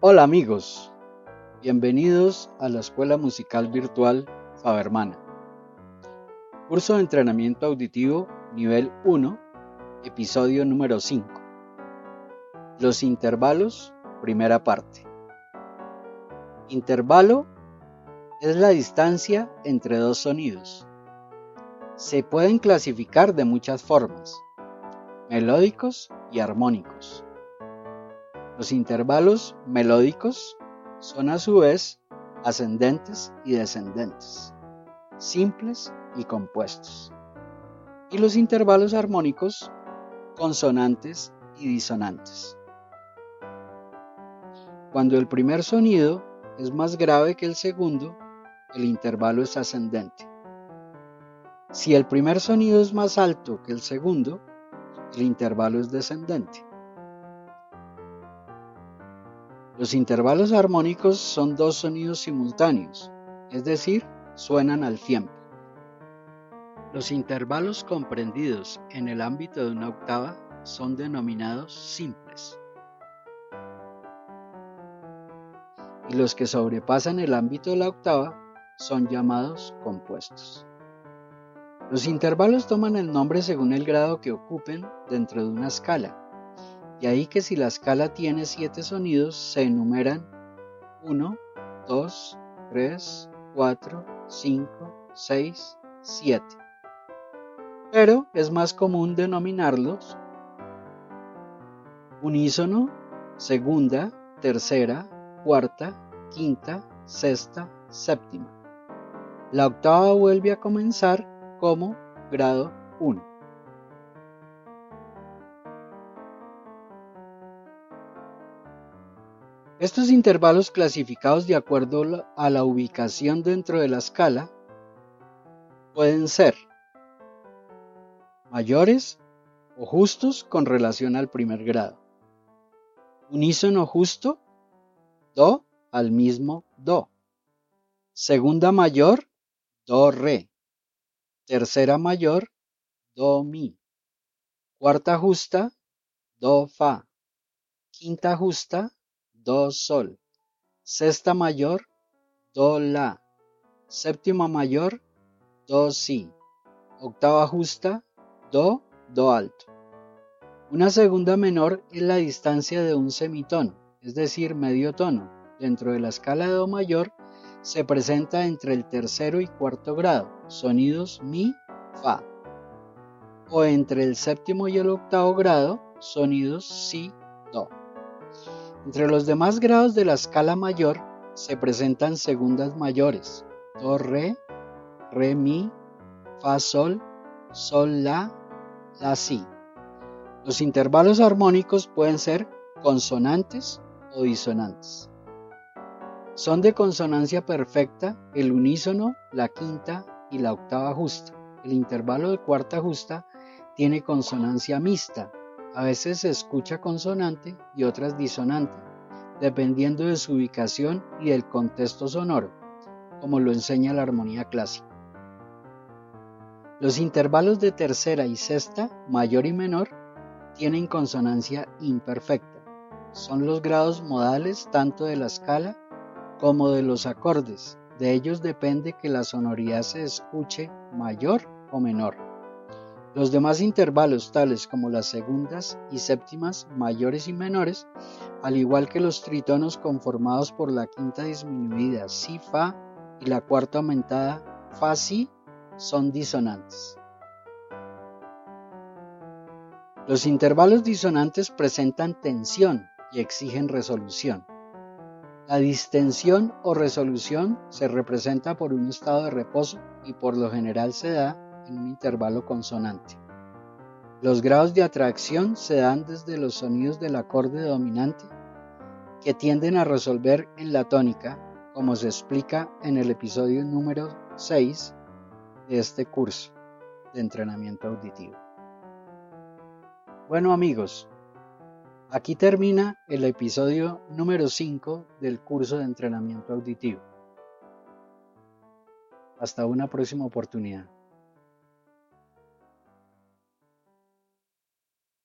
Hola amigos, bienvenidos a la Escuela Musical Virtual Fabermana. Curso de entrenamiento auditivo nivel 1, episodio número 5. Los intervalos, primera parte. Intervalo es la distancia entre dos sonidos. Se pueden clasificar de muchas formas, melódicos y armónicos. Los intervalos melódicos son a su vez ascendentes y descendentes, simples y compuestos. Y los intervalos armónicos, consonantes y disonantes. Cuando el primer sonido es más grave que el segundo, el intervalo es ascendente. Si el primer sonido es más alto que el segundo, el intervalo es descendente. Los intervalos armónicos son dos sonidos simultáneos, es decir, suenan al tiempo. Los intervalos comprendidos en el ámbito de una octava son denominados simples. Y los que sobrepasan el ámbito de la octava son llamados compuestos. Los intervalos toman el nombre según el grado que ocupen dentro de una escala y ahí que si la escala tiene siete sonidos, se enumeran 1, 2, 3, 4, 5, 6, 7. Pero es más común denominarlos unísono, segunda, tercera, cuarta, quinta, sexta, séptima. La octava vuelve a comenzar como grado 1. Estos intervalos clasificados de acuerdo a la ubicación dentro de la escala pueden ser mayores o justos con relación al primer grado. Unísono justo, do al mismo do. Segunda mayor, do re. Tercera mayor, do mi. Cuarta justa, do fa. Quinta justa, do, sol. Sexta mayor, do, la. Séptima mayor, do, si. Octava justa, do, do alto. Una segunda menor es la distancia de un semitono, es decir, medio tono. Dentro de la escala de do mayor se presenta entre el tercero y cuarto grado, sonidos mi, fa. O entre el séptimo y el octavo grado, sonidos si, do. Entre los demás grados de la escala mayor se presentan segundas mayores, do, re, re, mi, fa, sol, sol, la, la, si. Los intervalos armónicos pueden ser consonantes o disonantes. Son de consonancia perfecta el unísono, la quinta y la octava justa. El intervalo de cuarta justa tiene consonancia mixta, a veces se escucha consonante y otras disonante, dependiendo de su ubicación y del contexto sonoro, como lo enseña la armonía clásica. Los intervalos de tercera y sexta, mayor y menor, tienen consonancia imperfecta. Son los grados modales tanto de la escala como de los acordes. De ellos depende que la sonoridad se escuche mayor o menor. Los demás intervalos, tales como las segundas y séptimas mayores y menores, al igual que los tritonos conformados por la quinta disminuida si fa y la cuarta aumentada fa si, son disonantes. Los intervalos disonantes presentan tensión y exigen resolución. La distensión o resolución se representa por un estado de reposo y por lo general se da en un intervalo consonante. Los grados de atracción se dan desde los sonidos del acorde dominante, que tienden a resolver en la tónica, como se explica en el episodio número 6 de este curso de entrenamiento auditivo. Bueno amigos, aquí termina el episodio número 5 del curso de entrenamiento auditivo. Hasta una próxima oportunidad.